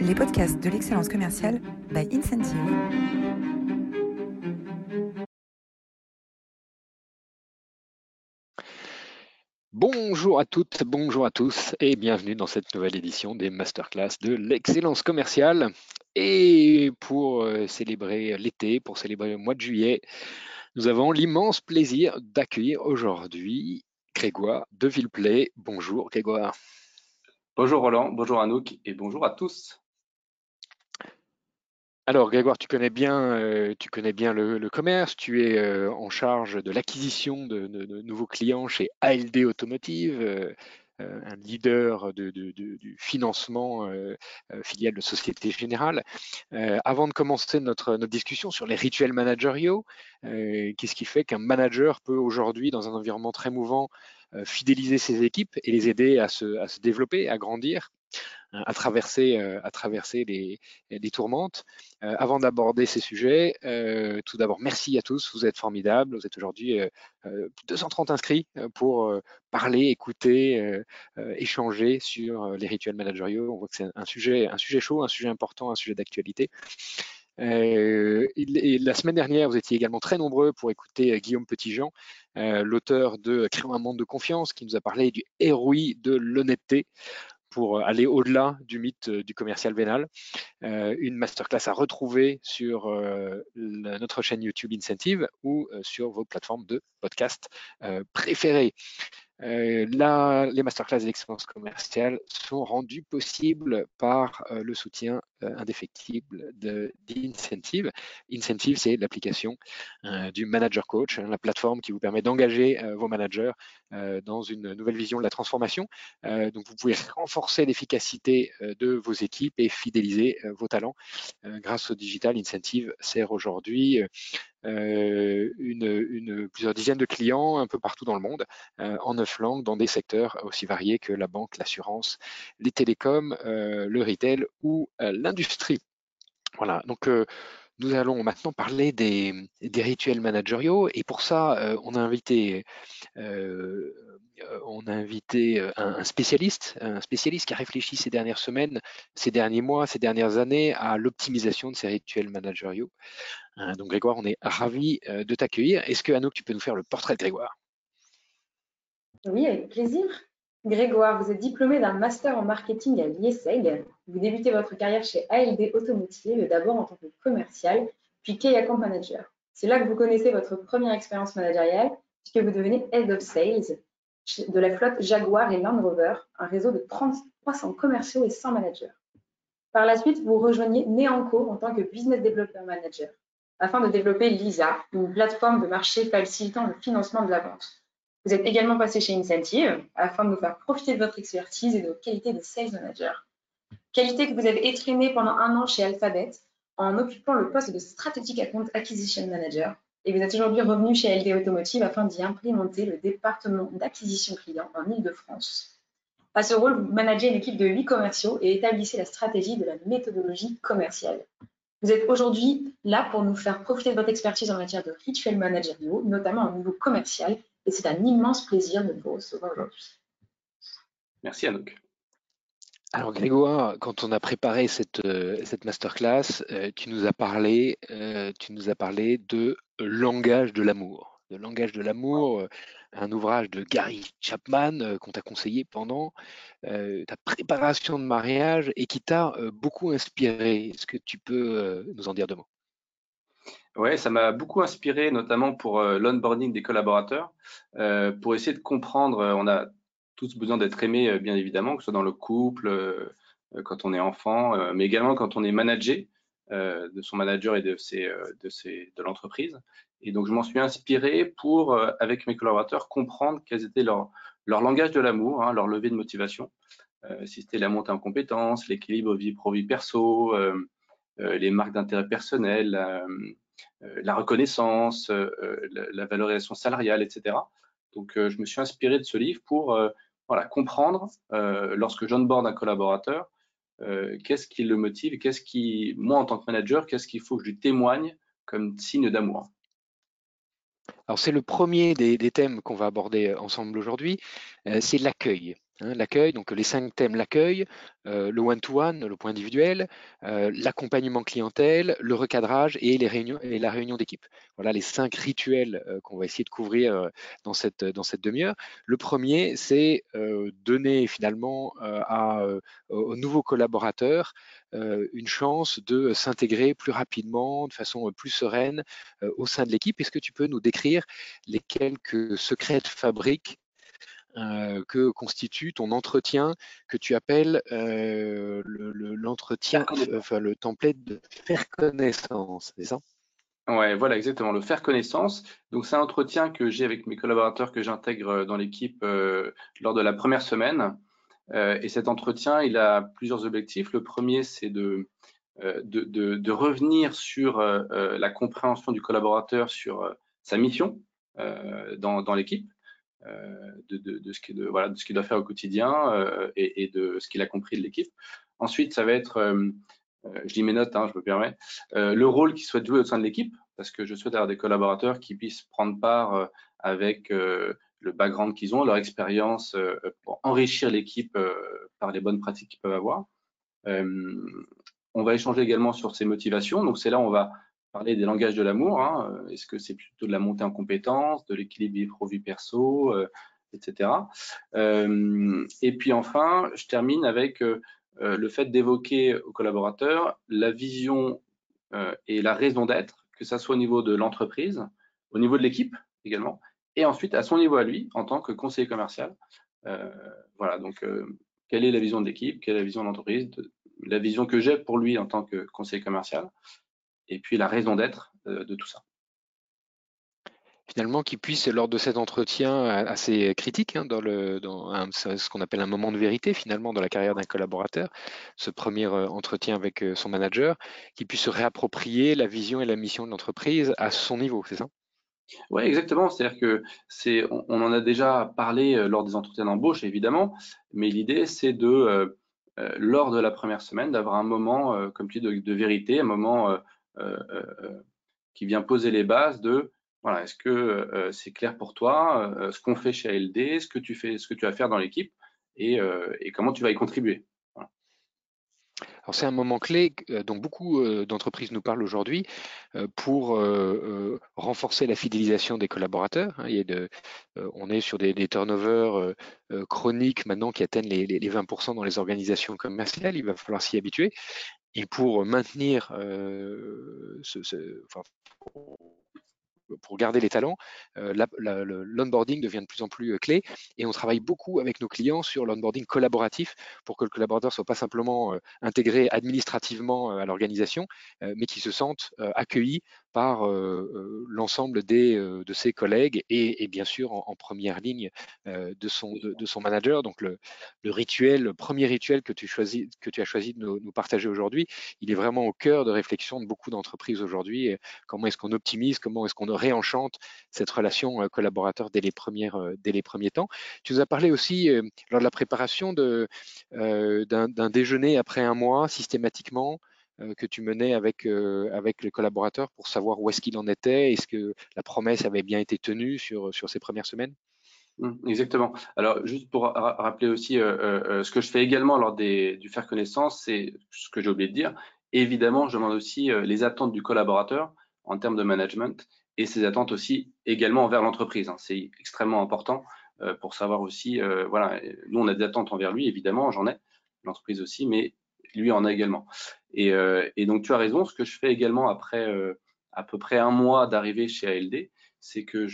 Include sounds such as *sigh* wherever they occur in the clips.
les podcasts de l'excellence commerciale by Incentive. Bonjour à toutes, bonjour à tous et bienvenue dans cette nouvelle édition des masterclass de l'excellence commerciale. Et pour euh, célébrer l'été, pour célébrer le mois de juillet, nous avons l'immense plaisir d'accueillir aujourd'hui Grégoire de Villeplay. Bonjour Grégoire. Bonjour Roland, bonjour Anouk et bonjour à tous. Alors Grégoire, tu connais bien, euh, le, commerce, tu es euh, en charge de l'acquisition de, nouveaux clients chez ALD Automotive, euh, un leader du financement filial de Société Générale. avant de commencer notre, notre, discussion sur les rituels managériaux, qu'est-ce qui fait qu'un manager peut aujourd'hui, dans un environnement très mouvant, fidéliser ses équipes et les aider à se, à se développer, à grandir? À traverser, euh, à les, tourmentes. Euh, avant d'aborder ces sujets, euh, tout d'abord, merci à tous, vous êtes formidables. Vous êtes aujourd'hui 230 inscrits pour parler, écouter, échanger sur les rituels managériaux. On voit que c'est un sujet, chaud, un sujet important, un sujet d'actualité. la semaine dernière, vous étiez également très nombreux pour écouter Guillaume Petitjean, l'auteur de Créons un monde de confiance, qui nous a parlé du ROI de l'honnêteté pour euh, aller au-delà du mythe euh, du commercial vénal. Euh, une masterclass à retrouver sur notre chaîne YouTube Incentive ou sur vos plateformes de podcast préférées. Euh, les masterclass d'excellence commerciale sont rendus possibles par euh, le soutien euh, indéfectible d'Incentive. Incentive, c'est l'application du Manager Coach, hein, la plateforme qui vous permet d'engager vos managers dans une nouvelle vision de la transformation. donc, vous pouvez *laughs* renforcer l'efficacité de vos équipes et fidéliser vos talents. grâce au digital, Incentive sert aujourd'hui euh, une, plusieurs dizaines de clients un peu partout dans le monde, euh, en neuf langues, dans des secteurs aussi variés que la banque, l'assurance, les télécoms, euh, le retail ou l'industrie. Voilà, donc nous allons maintenant parler des, rituels managériaux et pour ça, on a invité euh, on a invité euh, un, spécialiste, un spécialiste qui a réfléchi ces dernières semaines, ces derniers mois, ces dernières années à l'optimisation de ces rituels managériaux. Euh, donc Grégoire, on est ravi de t'accueillir. Est-ce que Anouk, tu peux nous faire le portrait de Grégoire? Oui, avec plaisir. Grégoire, vous êtes diplômé d'un master en marketing à l'IESEG. Vous débutez votre carrière chez ALD Automotive, d'abord en tant que commercial, puis Key Account Manager. C'est là que vous connaissez votre première expérience managériale, puisque vous devenez Head of Sales de la flotte Jaguar et Land Rover, un réseau de 300 commerciaux et 100 managers. Par la suite, vous rejoignez Neanco en tant que Business Development Manager afin de développer LISA, une plateforme de marché facilitant le financement de la vente. Vous êtes également passé chez Incentive afin de nous faire profiter de votre expertise et de vos qualités de sales manager. Qualité que vous avez étraînée pendant un an chez Alphabet en occupant le poste de Strategic Account Acquisition Manager et vous êtes aujourd'hui revenu chez LD Automotive afin d'y implémenter le département d'acquisition client en Ile-de-France. À ce rôle, vous managez une équipe de huit commerciaux et établissez la stratégie de la méthodologie commerciale. Vous êtes aujourd'hui là pour nous faire profiter de votre expertise en matière de rituels managériaux, notamment au niveau commercial, et c'est un immense plaisir de vous recevoir aujourd'hui. Merci Anouk. Alors Grégoire, quand on a préparé cette, euh, cette masterclass, euh, tu nous as parlé, euh, tu nous as parlé de langage de l'amour. De langage de l'amour, un ouvrage de Gary Chapman qu'on t'a conseillé pendant ta préparation de mariage et qui t'a beaucoup inspiré. Est-ce que tu peux nous en dire deux mots? Oui, ça m'a beaucoup inspiré, notamment pour l'onboarding des collaborateurs, pour essayer de comprendre. On a tous besoin d'être aimés, euh, bien évidemment, que ce soit dans le couple, euh, euh, quand on est enfant, mais également quand on est manager de son manager et de, ses, de, ses, de l'entreprise. Et donc, je m'en suis inspiré pour, avec mes collaborateurs, comprendre quels étaient leurs leur langage de l'amour, hein, leur levée de motivation. si c'était la montée en compétences, l'équilibre vie pro-vie perso, les marques d'intérêt personnel, la reconnaissance, la, la, valorisation salariale, etc. Donc, je me suis inspiré de ce livre pour voilà, comprendre euh, lorsque j'onboard un collaborateur, euh, qu'est-ce qui le motive, qu'est-ce qui, moi en tant que manager, qu'est-ce qu'il faut que je lui témoigne comme signe d'amour. Alors c'est le premier des, thèmes qu'on va aborder ensemble aujourd'hui, euh, c'est l'accueil. Hein, l'accueil, donc les cinq thèmes, l'accueil, euh, le one-to-one, le point individuel, euh, l'accompagnement clientèle, le recadrage et, les réunions, et la réunion d'équipe. Voilà les cinq rituels euh, qu'on va essayer de couvrir dans cette, dans cette demi-heure. Le premier, c'est donner finalement à, aux nouveaux collaborateurs une chance de s'intégrer plus rapidement, de façon plus sereine au sein de l'équipe. Est-ce que tu peux nous décrire les quelques secrets de fabrique euh, que constitue ton entretien que tu appelles euh, l'entretien, enfin le template de faire connaissance, c'est ça? Ouais, voilà, exactement, le faire connaissance. Donc, c'est un entretien que j'ai avec mes collaborateurs que j'intègre euh, dans l'équipe lors de la première semaine. et cet entretien, il a plusieurs objectifs. Le premier, c'est de, de, de, revenir sur la compréhension du collaborateur sur sa mission dans, dans l'équipe. Euh, de, ce qu'il doit faire au quotidien euh, et, et, de ce qu'il a compris de l'équipe. Ensuite, ça va être, euh, je dis mes notes, hein, je me permets, le rôle qu'il souhaite jouer au sein de l'équipe, parce que je souhaite avoir des collaborateurs qui puissent prendre part avec le background qu'ils ont, leur expérience pour enrichir l'équipe par les bonnes pratiques qu'ils peuvent avoir. on va échanger également sur ses motivations. Donc c'est là où on va parler des langages de l'amour. Hein. Euh, est-ce que c'est plutôt de la montée en compétences, de l'équilibre vie pro-vie perso, euh, etc. Euh, et puis enfin, je termine avec le fait d'évoquer aux collaborateurs la vision et la raison d'être, que ça soit au niveau de l'entreprise, au niveau de l'équipe également, et ensuite à son niveau à lui en tant que conseiller commercial. voilà, donc quelle est la vision de l'équipe, quelle est la vision de l'entreprise, la vision que j'ai pour lui en tant que conseiller commercial, et puis la raison d'être euh, de tout ça finalement qui puisse, lors de cet entretien assez critique, hein, dans, le, dans ce qu'on appelle un moment de vérité finalement dans la carrière d'un collaborateur, ce premier euh, entretien avec euh, son manager, qui puisse se réapproprier la vision et la mission de l'entreprise à son niveau, c'est ça? Oui, exactement. C'est-à-dire que c'est, on, en a déjà parlé lors des entretiens d'embauche, évidemment, mais l'idée c'est de, lors de la première semaine, d'avoir un moment, comme tu dis, de, vérité, un moment euh, qui vient poser les bases de voilà, est-ce que c'est clair pour toi ce qu'on fait chez ALD, ce que tu fais, ce que tu vas faire dans l'équipe et, comment tu vas y contribuer. Alors c'est un moment clé dont beaucoup d'entreprises nous parlent aujourd'hui pour renforcer la fidélisation des collaborateurs. Hein. Il de, on est sur des, turnovers chroniques maintenant qui atteignent les, 20% dans les organisations commerciales. Il va falloir s'y habituer. Et pour maintenir ce, enfin, pour garder les talents, euh, l'onboarding devient de plus en plus euh, clé. Et on travaille beaucoup avec nos clients sur l'onboarding collaboratif pour que le collaborateur soit pas simplement euh, intégré administrativement à l'organisation, mais qu'il se sente accueilli par l'ensemble de ses collègues et, bien sûr en, première ligne de, son, de, son manager. Donc le, rituel, le premier rituel que tu, as choisi de nous, nous partager aujourd'hui, il est vraiment au cœur de réflexion de beaucoup d'entreprises aujourd'hui. Comment est-ce qu'on optimise, comment est-ce qu'on réenchante cette relation collaborateur dès les, premières, dès les premiers temps? Tu nous as parlé aussi lors de la préparation d'un déjeuner après un mois systématiquement que tu menais avec, avec les collaborateurs pour savoir où est-ce qu'il en était, est-ce que la promesse avait bien été tenue sur, sur ces premières semaines? Mmh, Exactement. Alors, juste pour rappeler aussi ce que je fais également lors des, du faire connaissance, c'est ce que j'ai oublié de dire. Évidemment, je demande aussi les attentes du collaborateur en termes de management et ses attentes aussi également envers l'entreprise. Hein. C'est extrêmement important euh, pour savoir aussi, euh, voilà, nous on a des attentes envers lui, évidemment, j'en ai, l'entreprise aussi, mais lui en a également. Et, euh, et, donc tu as raison, ce que je fais également après à peu près un mois d'arrivée chez ALD, c'est que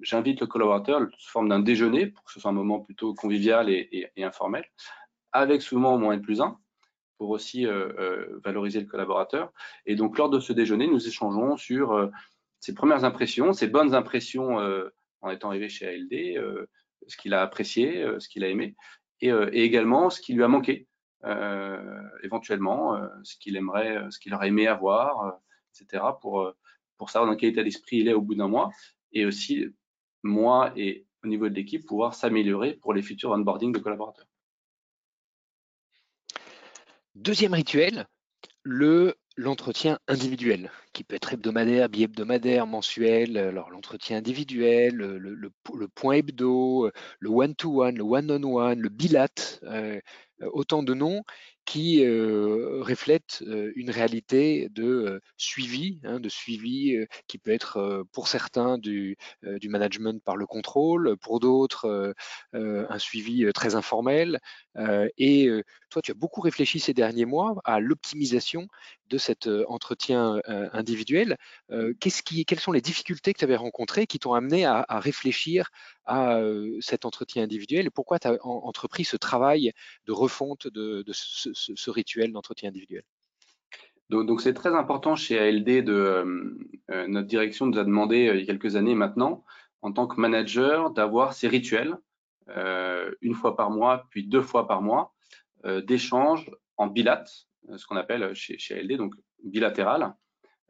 j'invite le collaborateur sous forme d'un déjeuner pour que ce soit un moment plutôt convivial et, informel, avec souvent au moins N plus 1, pour aussi euh, euh, valoriser le collaborateur. Et donc, lors de ce déjeuner, nous échangeons sur euh, ses premières impressions, ses bonnes impressions en étant arrivé chez ALD, ce qu'il a apprécié, ce qu'il a aimé, et, également ce qui lui a manqué, éventuellement, ce qu'il aimerait, ce qu'il aurait aimé avoir, etc., pour, pour savoir dans quel état d'esprit il est au bout d'un mois, et aussi, moi et au niveau de l'équipe, pouvoir s'améliorer pour les futurs onboarding de collaborateurs. Deuxième rituel, le l'entretien individuel, qui peut être hebdomadaire, bi-hebdomadaire, mensuel, alors l'entretien individuel, le, point hebdo, le one-to-one, le one-on-one, le bilat, euh, autant de noms qui euh, reflètent euh, une réalité de euh, suivi, hein, de suivi qui peut être pour certains du, management par le contrôle, pour d'autres un suivi très informel. et toi, tu as beaucoup réfléchi ces derniers mois à l'optimisation de cet entretien individuel. Quelles sont les difficultés que tu avais rencontrées qui t'ont amené à réfléchir à cet entretien individuel? Et pourquoi tu as entrepris ce travail de refonte de, ce, rituel d'entretien individuel? Donc, c'est très important chez ALD de notre direction nous a demandé il y a quelques années maintenant, en tant que manager, d'avoir ces rituels une fois par mois, puis deux fois par mois, d'échanges en bilat, ce qu'on appelle chez, chez, ALD, donc bilatéral.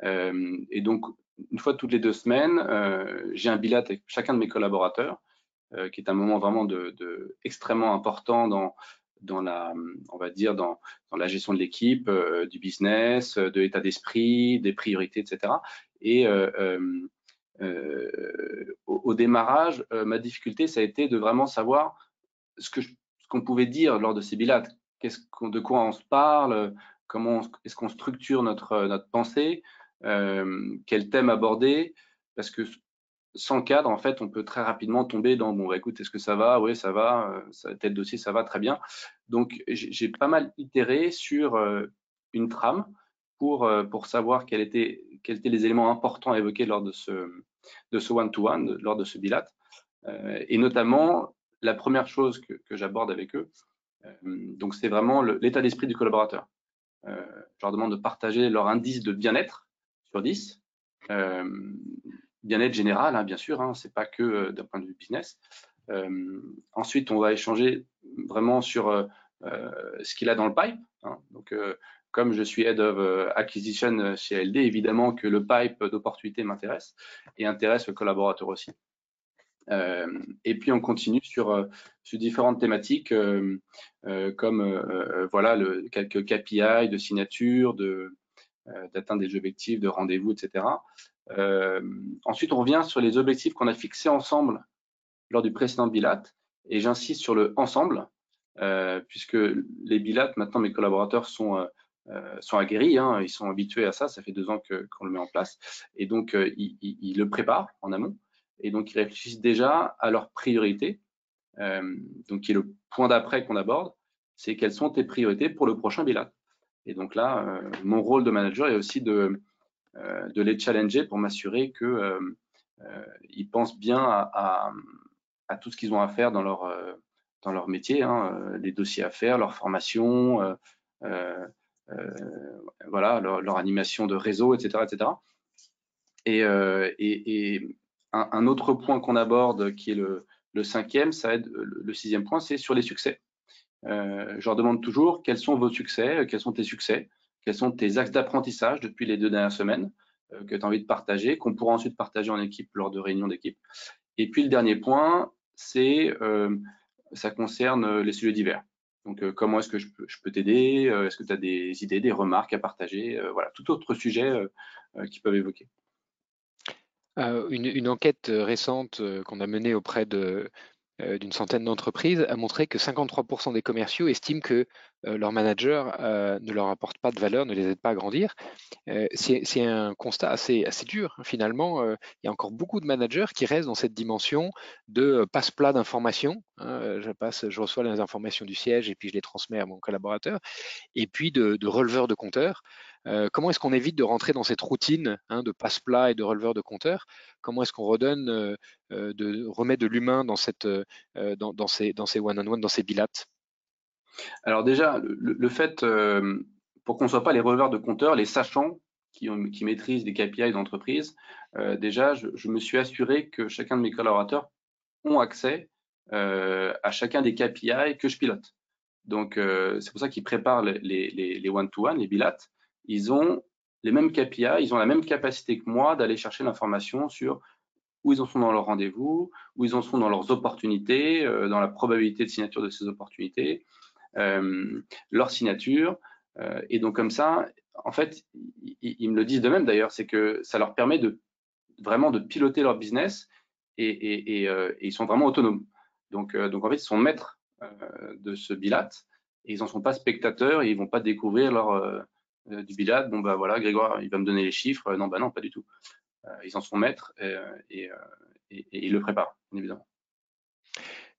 et donc une fois toutes les deux semaines, euh, j'ai un bilat avec chacun de mes collaborateurs, euh, qui est un moment vraiment de, extrêmement important dans, dans la, on va dire, dans, dans la gestion de l'équipe, euh, du business, de l'état d'esprit, des priorités, etc. Et au, démarrage, ma difficulté, ça a été de vraiment savoir ce que qu'on pouvait dire lors de ces bilats, de quoi on se parle, comment est-ce qu'on structure notre, notre pensée, quel thème aborder, parce que sans cadre, en fait, on peut très rapidement tomber dans bon, bah, écoute, est-ce que ça va? Oui, ça va. Euh, ça, tel dossier, ça va très bien. Donc, j'ai pas mal itéré sur euh, une trame pour pour savoir quels étaient quels étaient les éléments importants à évoquer lors de ce de ce one-to-one, lors de ce bilat, et notamment la première chose que, que j'aborde avec eux. donc, c'est vraiment l'état d'esprit du collaborateur. je leur demande de partager leur indice de bien-être sur 10. Euh, bien-être général, hein, bien sûr, hein, c'est pas que euh, d'un point de vue business. Euh, ensuite, on va échanger vraiment sur ce qu'il a dans le pipe. Hein. donc, comme je suis head of acquisition chez LD, évidemment que le pipe d'opportunités m'intéresse et intéresse le collaborateur aussi. et puis on continue sur, différentes thématiques comme voilà le, quelques KPI de signature, de, d'atteindre des objectifs de rendez-vous, etc. Euh, ensuite, on revient sur les objectifs qu'on a fixés ensemble lors du précédent bilat, et j'insiste sur le ensemble, euh, puisque les bilats, maintenant, mes collaborateurs sont sont aguerris, hein, ils sont habitués à ça, ça fait deux ans qu'on le met en place, et donc ils, le préparent en amont, et donc ils réfléchissent déjà à leurs priorités, donc qui est le point d'après qu'on aborde, c'est quelles sont tes priorités pour le prochain bilat. Et donc là, euh, mon rôle de manager est aussi de, euh, les challenger pour m'assurer qu'ils euh, pensent bien à, tout ce qu'ils ont à faire dans leur, dans leur métier, hein, les dossiers à faire, leur formation, voilà, leur, animation de réseau, etc. etc. Et, un, autre point qu'on aborde, qui est le, le cinquième, ça aide, le sixième point, c'est sur les succès. Euh, je leur demande toujours quels sont vos succès, euh, quels sont tes succès, quels sont tes axes d'apprentissage depuis les deux dernières semaines euh, que tu as envie de partager, qu'on pourra ensuite partager en équipe lors de réunions d'équipe. Et puis le dernier point, c'est ça concerne les sujets divers. Donc, comment est-ce que je peux, t'aider Est-ce que tu as des idées, des remarques à partager Voilà, tout autre sujet qui peuvent évoquer. une, enquête récente qu'on a menée auprès de, d'une centaine d'entreprises a montré que 53% des commerciaux estiment que euh, leur manager euh, ne leur apporte pas de valeur, ne les aide pas à grandir. c'est un constat assez, assez dur. Hein. Finalement, il y a encore beaucoup de managers qui restent dans cette dimension de passe-plat d'informations. Hein. je, passe, je reçois les informations du siège et puis je les transmets à mon collaborateur. Et puis de, de releveurs de compteurs. Euh, comment est-ce qu'on évite de rentrer dans cette routine hein, de passe-plat et de releveur de compteur? Comment est-ce qu'on redonne, euh, euh, de remet de l'humain dans, dans, ces, dans ces one-on-one, dans ces bilates? Alors déjà, le, fait, pour qu'on ne soit pas les releveurs de compteurs, les sachants qui, maîtrisent les KPI d'entreprise, déjà, je, me suis assuré que chacun de mes collaborateurs ont accès à chacun des KPI que je pilote. Donc, c'est pour ça qu'ils préparent les one-to-one, les, les bilates ils ont les mêmes KPI, ils ont la même capacité que moi d'aller chercher l'information sur où ils en sont dans leur rendez-vous, où ils en sont dans leurs opportunités, euh, dans la probabilité de signature de ces opportunités, euh, leur signature. Euh, et donc comme ça, en fait, ils, me le disent de même d'ailleurs, c'est que ça leur permet de vraiment de piloter leur business et, ils sont vraiment autonomes. Donc, en fait, ils sont maîtres de ce bilat et ils n'en sont pas spectateurs et ils vont pas découvrir leur du bilat. Bon bah voilà, Grégoire, il va me donner les chiffres. Non, bah non, pas du tout. ils en sont maîtres et, et ils le préparent, évidemment.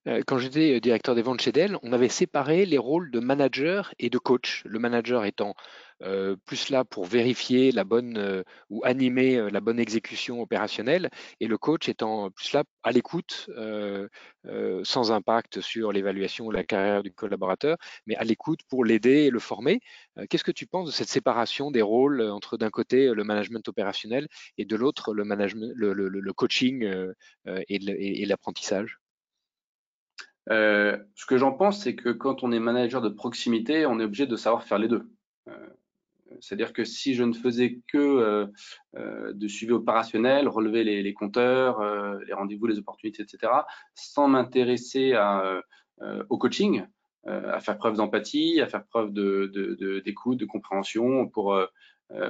Euh, quand j'étais euh, directeur des ventes chez Dell, on avait séparé les rôles de manager et de coach. Le manager étant euh, plus là pour vérifier la bonne ou animer la bonne exécution opérationnelle et le coach étant plus là à l'écoute, sans impact sur l'évaluation ou la carrière du collaborateur, mais à l'écoute pour l'aider et le former. Qu'est-ce que tu penses de cette séparation des rôles entre d'un côté le management opérationnel et de l'autre le, management, le, coaching et l'apprentissage? Euh, ce que j'en pense, c'est que quand on est manager de proximité, on est obligé de savoir faire les deux. Euh, c'est-à-dire que si je ne faisais que euh, de suivi opérationnel, relever les, compteurs, les rendez-vous, les opportunités, etc., sans m'intéresser au coaching, à faire preuve d'empathie, à faire preuve d'écoute, de, de, compréhension, pour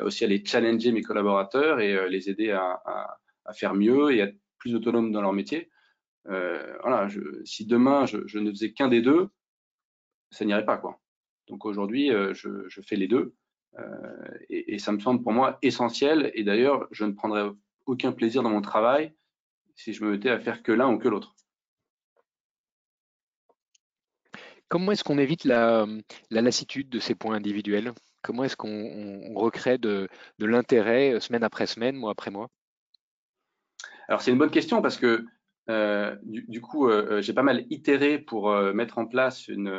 aussi aller challenger mes collaborateurs et les aider à, à, faire mieux et à être plus autonomes dans leur métier, euh, voilà, si demain je, ne faisais qu'un des deux, ça n'irait pas quoi. Donc aujourd'hui, euh, je, fais les deux euh, et, ça me semble pour moi essentiel. Et d'ailleurs, je ne prendrais aucun plaisir dans mon travail si je me mettais à faire que l'un ou que l'autre. Comment est-ce qu'on évite la, lassitude de ces points individuels? Comment est-ce qu'on recrée de, de l'intérêt semaine après semaine, mois après mois? Alors c'est une bonne question parce que euh, du, coup, euh, euh, j'ai pas mal itéré pour mettre en place une,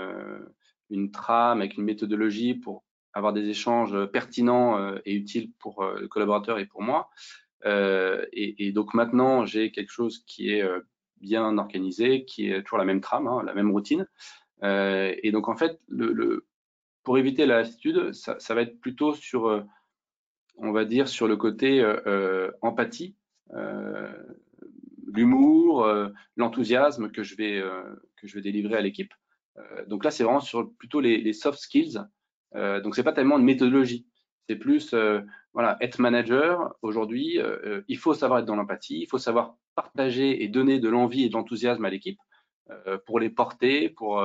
trame avec une méthodologie pour avoir des échanges pertinents et utiles pour le collaborateur et pour moi. Et, donc maintenant, j'ai quelque chose qui est bien organisé, qui est toujours la même trame, hein, la même routine. et donc en fait, pour éviter la lassitude, ça, va être plutôt sur, on va dire, sur le côté empathie l'humour, euh, l'enthousiasme que je vais euh, que je vais délivrer à l'équipe. Euh, donc là, c'est vraiment sur plutôt les, soft skills. donc c'est pas tellement une méthodologie. C'est plus voilà être manager aujourd'hui. il faut savoir être dans l'empathie. Il faut savoir partager et donner de l'envie et de l'enthousiasme à l'équipe pour les porter, pour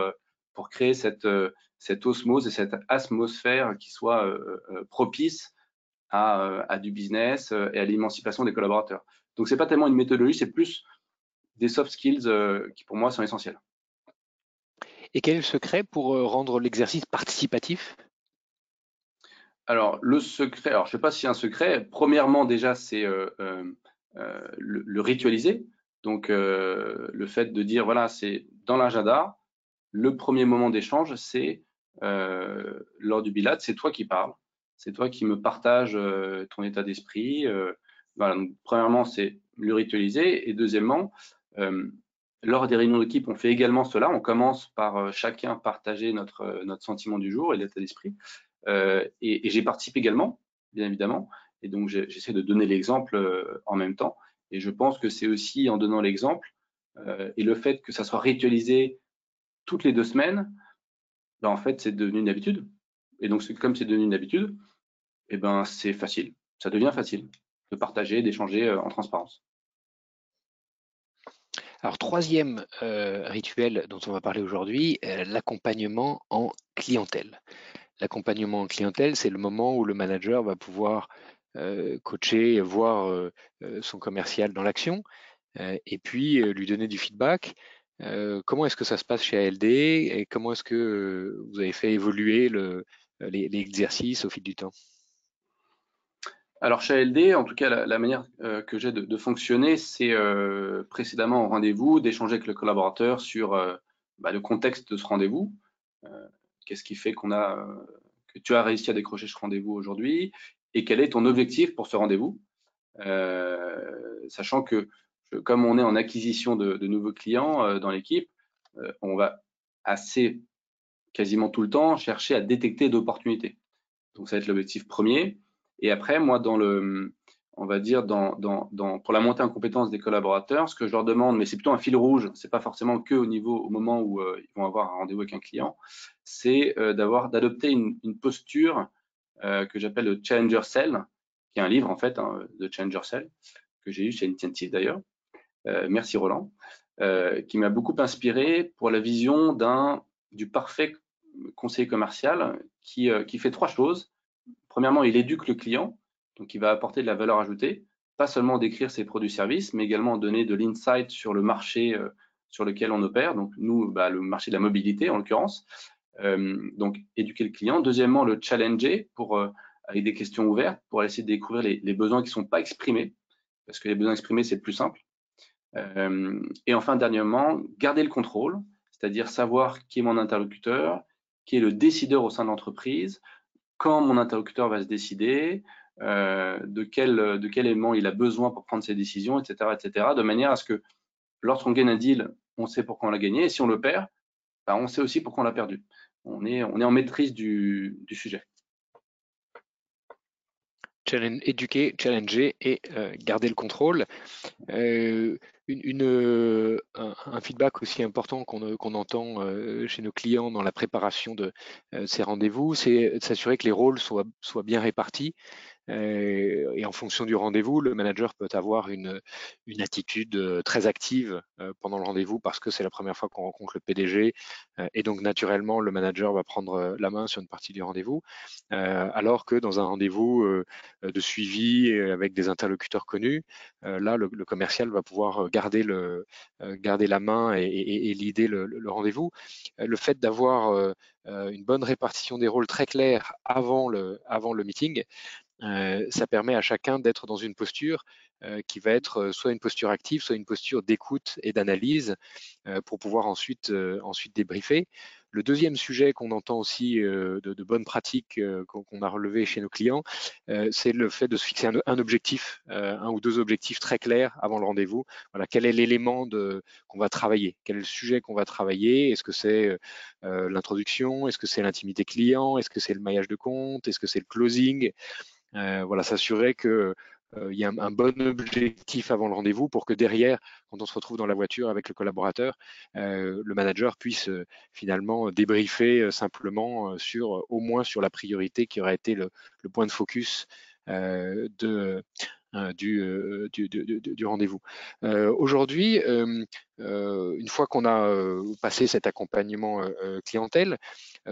pour créer cette cette osmose et cette atmosphère qui soit propice à, à, du business et à l'émancipation des collaborateurs. Donc, c'est pas tellement une méthodologie, c'est plus des soft skills euh, qui, pour moi, sont essentiels. Et quel est le secret pour euh, rendre l'exercice participatif? Alors, le secret, alors je ne sais pas a un secret. Premièrement, déjà, c'est euh, le, ritualiser. Donc, le fait de dire, voilà, c'est dans l'agenda, le premier moment d'échange, c'est lors du bilat, c'est toi qui parles. C'est toi qui me partages ton état d'esprit, donc, premièrement, c'est le ritualiser. Et deuxièmement, euh, lors des réunions d'équipe, on fait également cela. On commence par euh, chacun partager notre, euh, sentiment du jour et l'état d'esprit. et, j'y participe également, bien évidemment. Et donc, j'essaie de donner l'exemple en même temps. Et je pense que c'est aussi en donnant l'exemple et le fait que ça soit ritualisé toutes les deux semaines, ben, en fait, c'est devenu une habitude. Et donc, comme c'est devenu une habitude, eh ben, c'est facile. Ça devient facile de partager, d'échanger euh, en transparence. Alors, troisième euh, rituel dont on va parler aujourd'hui, euh, l'accompagnement en clientèle. L'accompagnement en clientèle, c'est le moment où le manager va pouvoir coacher, voir son commercial dans l'action et puis lui donner du feedback. comment est-ce que ça se passe chez ALD et comment est-ce que vous avez fait évoluer l'exercice au fil du temps? Alors chez ALD, en tout cas, la, manière euh, que j'ai de, fonctionner, c'est euh, précédemment au rendez-vous d'échanger avec le collaborateur sur euh, bah, le contexte de ce rendez-vous. Qu'est-ce qui fait qu'on a que tu as réussi à décrocher ce rendez-vous aujourd'hui et quel est ton objectif pour ce rendez-vous, sachant que comme on est en acquisition de, de nouveaux clients dans l'équipe, on va assez quasiment tout le temps chercher à détecter d'opportunités. Donc ça va être l'objectif premier. Et après, moi, dans le, on va dire, dans, dans, dans, pour la montée en compétence des collaborateurs, ce que je leur demande, mais c'est plutôt un fil rouge, c'est pas forcément que au niveau, au moment où euh, ils vont avoir un rendez-vous avec un client, c'est euh, d'avoir, d'adopter une, une, posture que j'appelle le Challenger Cell, qui est un livre en fait hein, de Challenger Cell que j'ai eu chez Intensive d'ailleurs. merci Roland, qui m'a beaucoup inspiré pour la vision d'un du parfait conseiller commercial qui, qui fait trois choses. Premièrement, il éduque le client, donc il va apporter de la valeur ajoutée, pas seulement décrire ses produits-services, mais également donner de l'insight sur le marché sur lequel on opère. Donc nous, bah, le marché de la mobilité en l'occurrence. Euh, donc éduquer le client. Deuxièmement, le challenger pour euh, avec des questions ouvertes pour essayer de découvrir les, besoins qui ne sont pas exprimés, parce que les besoins exprimés c'est plus simple. Euh, et enfin, dernièrement, garder le contrôle, c'est-à-dire savoir qui est mon interlocuteur, qui est le décideur au sein de l'entreprise, quand mon interlocuteur va se décider, de, quel, de quel élément il a besoin pour prendre ses décisions, etc., etc., de manière à ce que lorsqu'on gagne un deal, on sait pourquoi on l'a gagné, et si on le perd, bah, on sait aussi pourquoi on l'a perdu. On est en maîtrise du, sujet. Éduquer, challenger et euh, garder le contrôle. Euh, euh, un, feedback aussi important qu'on entend chez nos clients dans la préparation de ces rendez-vous, c'est de s'assurer que les rôles soient, bien répartis et en fonction du rendez-vous, le manager peut avoir une, attitude euh, très active euh, pendant le rendez-vous parce que c'est la première fois qu'on rencontre le PDG. Et donc, naturellement, le manager va prendre la main sur une partie du rendez-vous. Alors que dans un rendez-vous de suivi avec des interlocuteurs connus, là, le, commercial va pouvoir garder, la main et, et, l'idée le, rendez-vous. Le fait d'avoir une bonne répartition des rôles très claire avant le meeting, euh, ça permet à chacun d'être dans une posture euh, qui va être euh, soit une posture active, soit une posture d'écoute et d'analyse pour pouvoir ensuite, ensuite débriefer. Le deuxième sujet qu'on entend aussi de, de, bonnes pratiques qu'on a relevé chez nos clients, c'est le fait de se fixer un, objectif, un ou deux objectifs très clairs avant le rendez-vous. Voilà, quel est l'élément qu'on va travailler? Quel est le sujet qu'on va travailler? Est-ce que c'est l'introduction? Est-ce que c'est l'intimité client? Est-ce que c'est le maillage de compte? Est-ce que c'est le closing? euh, voilà, s'assurer qu'il euh, y a un, bon objectif avant le rendez-vous pour que derrière, quand on se retrouve dans la voiture avec le collaborateur, euh, le manager puisse finalement débriefer simplement sur au moins sur la priorité qui aurait été le, le point de focus de, Hein, du, du, rendez-vous. Aujourd'hui, une fois qu'on a passé cet accompagnement clientèle,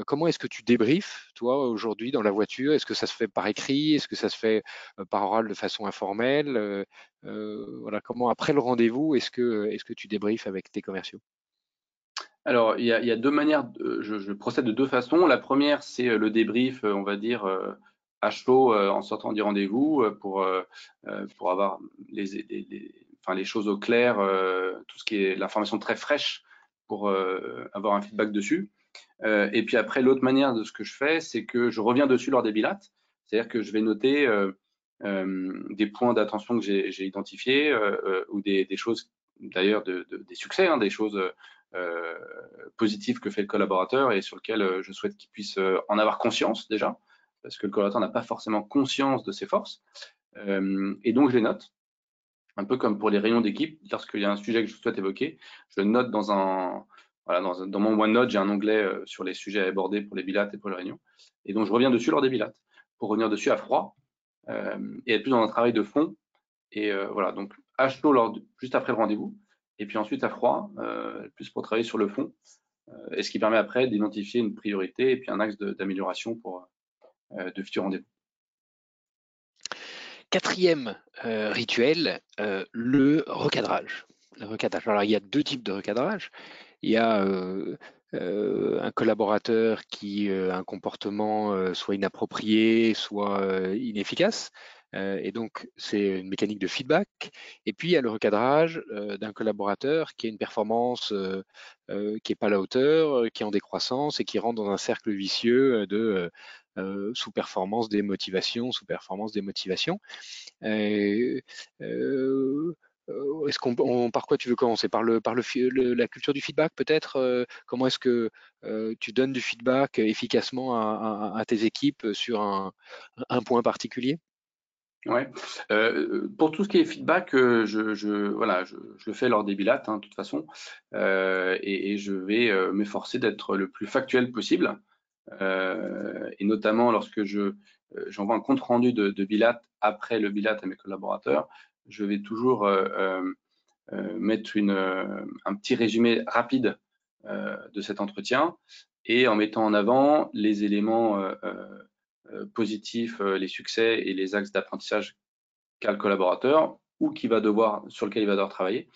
comment est-ce que tu débriefes, toi, aujourd'hui, dans la voiture? Est-ce que ça se fait par écrit? Est-ce que ça se fait par oral de façon informelle? Voilà, comment après le rendez-vous, est-ce que, est-ce que tu débriefes avec tes commerciaux? Alors, il y, a, deux manières, je, procède de deux façons. La première, c'est le débrief, on va dire, à chaud euh, en sortant du rendez-vous euh, pour, euh, pour avoir les, les, enfin, les choses au clair, tout ce qui est l'information très fraîche pour avoir un feedback dessus. et puis après, l'autre manière de ce que je fais, c'est que je reviens dessus lors des bilates. C'est-à-dire que je vais noter des points d'attention que j'ai identifiés ou des, des choses, d'ailleurs, de, de, des succès, hein, des choses positives que fait le collaborateur et sur lesquelles je souhaite qu'il puisse en avoir conscience déjà parce que le collaborateur n'a pas forcément conscience de ses forces. Euh, et donc, je les note, un peu comme pour les réunions d'équipe. Lorsqu'il y a un sujet que je souhaite évoquer, je note dans un, voilà, dans, mon OneNote, j'ai un onglet euh, sur les sujets à aborder pour les bilates et pour les réunions. Et donc, je reviens dessus lors des bilates pour revenir dessus à froid euh, et être plus dans un travail de fond. Et voilà, donc à chaud juste après le rendez-vous, et puis ensuite à froid, plus pour travailler sur le fond, et ce qui permet après d'identifier une priorité et puis un axe d'amélioration pour, de futurs rendez-vous. Quatrième euh, rituel, euh, le recadrage. Le recadrage. Alors, il y a deux types de recadrage. Il y a un collaborateur qui a un comportement soit inapproprié, soit inefficace. et donc, c'est une mécanique de feedback. Et puis, il y a le recadrage d'un collaborateur qui a une performance qui n'est pas à la hauteur, qui est en décroissance et qui rentre dans un cercle vicieux de euh, sous-performance des motivations, sous-performance des motivations. Euh, euh, par quoi tu veux commencer? Par, le, par le, la culture du feedback peut-être Comment est-ce que tu donnes du feedback efficacement à, tes équipes sur un, point particulier? Ouais. pour tout ce qui est feedback, je, voilà, je, le fais lors des bilates, hein, de toute façon, et, je vais m'efforcer d'être le plus factuel possible. Et notamment lorsque je j'envoie un compte rendu de, de, bilat après le bilat à mes collaborateurs, je vais toujours mettre une, un petit résumé rapide de cet entretien et en mettant en avant les éléments positifs, les succès et les axes d'apprentissage qu'a le collaborateur ou qui va devoir, sur lequel il va devoir travailler,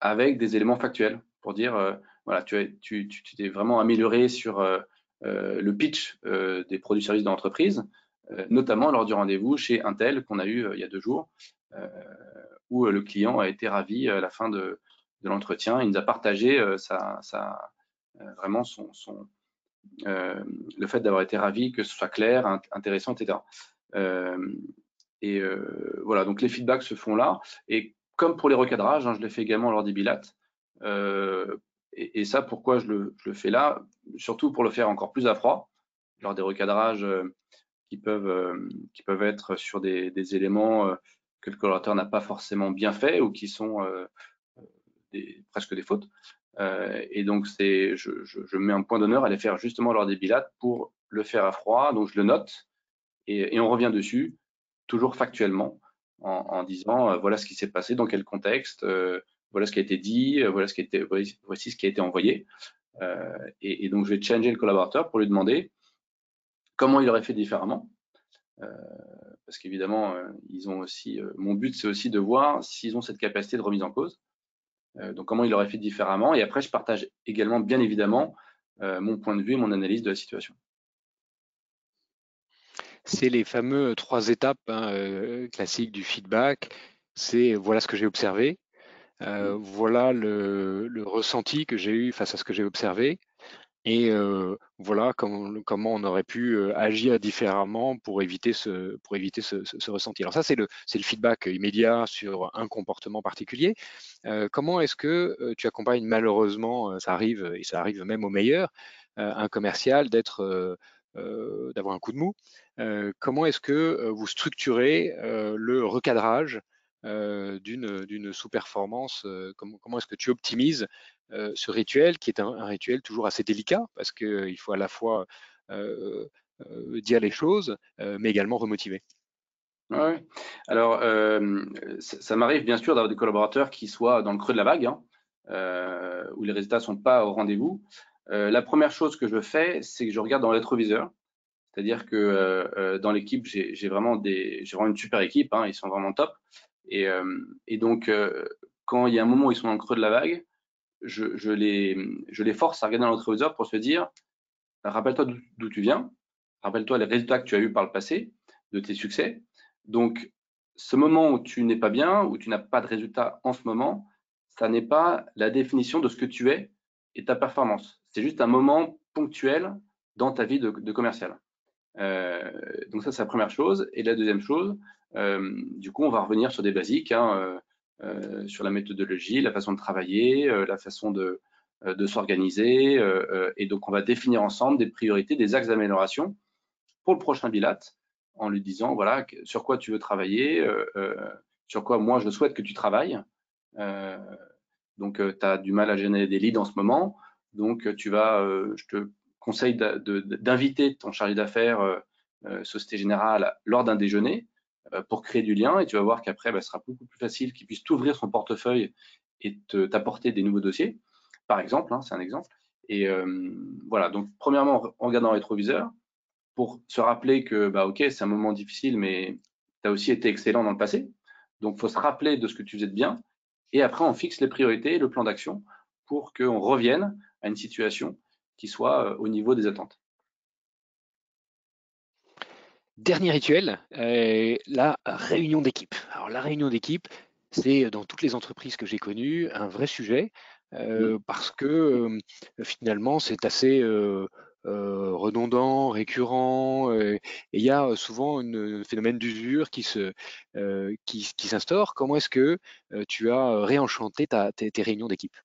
avec des éléments factuels pour dire, euh, voilà, tu, tu, tu t'es vraiment amélioré sur euh, euh, le pitch des produits services de l'entreprise, notamment lors du rendez-vous chez Intel qu'on a eu il y a deux jours, où le client a été ravi à la fin de, de l'entretien. Il nous a partagé sa, vraiment son, le fait d'avoir été ravi, que ce soit clair, intéressant, etc. Et euh, voilà, donc les feedbacks se font là. Et comme pour les recadrages, hein, je le fais également lors des bilates. Euh, et, ça, pourquoi je le, fais là? Surtout pour le faire encore plus à froid, lors des recadrages euh, qui, peuvent, qui peuvent être sur des, éléments que le collaborateur n'a pas forcément bien fait ou qui sont presque des fautes. et donc, je, je, mets un point d'honneur à les faire justement lors des bilates pour le faire à froid. Donc, je le note et, et on revient dessus toujours factuellement, en, disant euh, voilà ce qui s'est passé, dans quel contexte, euh, voilà ce qui a été dit, euh, voilà voici ce qui a été envoyé. Et, donc je vais changer le collaborateur pour lui demander comment il aurait fait différemment. parce qu'évidemment, ils ont aussi. mon but, c'est aussi de voir s'ils ont cette capacité de remise en cause. donc comment il aurait fait différemment. Et après, je partage également, bien évidemment, mon point de vue et mon analyse de la situation c'est les fameux trois étapes hein, euh, classiques du feedback. C'est voilà ce que j'ai observé, euh, mmh. voilà le, ressenti que j'ai eu face à ce que j'ai observé, et euh, voilà comment, on aurait pu agir différemment pour éviter ce, ressenti. Alors ça, c'est le, feedback immédiat sur un comportement particulier. comment est-ce que tu accompagnes malheureusement, ça arrive et ça arrive même au meilleur, un commercial d'être euh, d'avoir un coup de mou. Euh, comment est-ce que euh, vous structurez le recadrage d'une sous-performance Comment, comment est-ce que tu optimises ce rituel qui est un, rituel toujours assez délicat parce qu'il faut à la fois dire les choses, mais également remotiver. Oui. Alors, ça, m'arrive bien sûr d'avoir des collaborateurs qui soient dans le creux de la vague, hein, où les résultats ne sont pas au rendez-vous. Euh, la première chose que je fais, c'est que je regarde dans le rétroviseur. C'est-à-dire que euh, euh, dans l'équipe, j'ai vraiment des, j'ai vraiment une super équipe. Hein, ils sont vraiment top. Et, donc, quand il y a un moment où ils sont dans le creux de la vague, je, je, les, force à regarder dans le rétroviseur pour se dire, rappelle-toi d'où tu viens, rappelle-toi les résultats que tu as eus par le passé, de tes succès. Donc, ce moment où tu n'es pas bien, où tu n'as pas de résultats en ce moment, ça n'est pas la définition de ce que tu es et ta performance. C'est juste un moment ponctuel dans ta vie de, commercial. Donc ça, c'est la première chose. Et la deuxième chose, du coup, on va revenir sur des basiques, hein, euh, sur la méthodologie, la façon de travailler, la façon de, s'organiser. et donc, on va définir ensemble des priorités, des axes d'amélioration pour le prochain bilat, en lui disant, voilà, sur quoi tu veux travailler, sur quoi moi je souhaite que tu travailles. donc, tu as du mal à générer des leads en ce moment. Donc, tu vas, euh, je te conseille d'inviter ton chargé d'affaires euh, euh, Société Générale lors d'un déjeuner pour créer du lien et tu vas voir qu'après, bah, ce sera beaucoup plus facile qu'il puisse t'ouvrir son portefeuille et t'apporter des nouveaux dossiers, par exemple, hein, c'est un exemple. Et voilà, donc premièrement, on regarde dans le rétroviseur pour se rappeler que, bah, ok, c'est un moment difficile, mais tu as aussi été excellent dans le passé. Donc, il faut se rappeler de ce que tu faisais de bien. Et après, on fixe les priorités, le plan d'action pour qu'on revienne à une situation qui soit euh, au niveau des attentes. Dernier rituel, euh, la réunion d'équipe. Alors la réunion d'équipe, c'est dans toutes les entreprises que j'ai connues un vrai sujet euh, parce que finalement c'est assez redondant, récurrent, et il y a souvent un phénomène d'usure qui se qui, s'instaure. Comment est-ce que tu as réenchanté tes réunions d'équipe?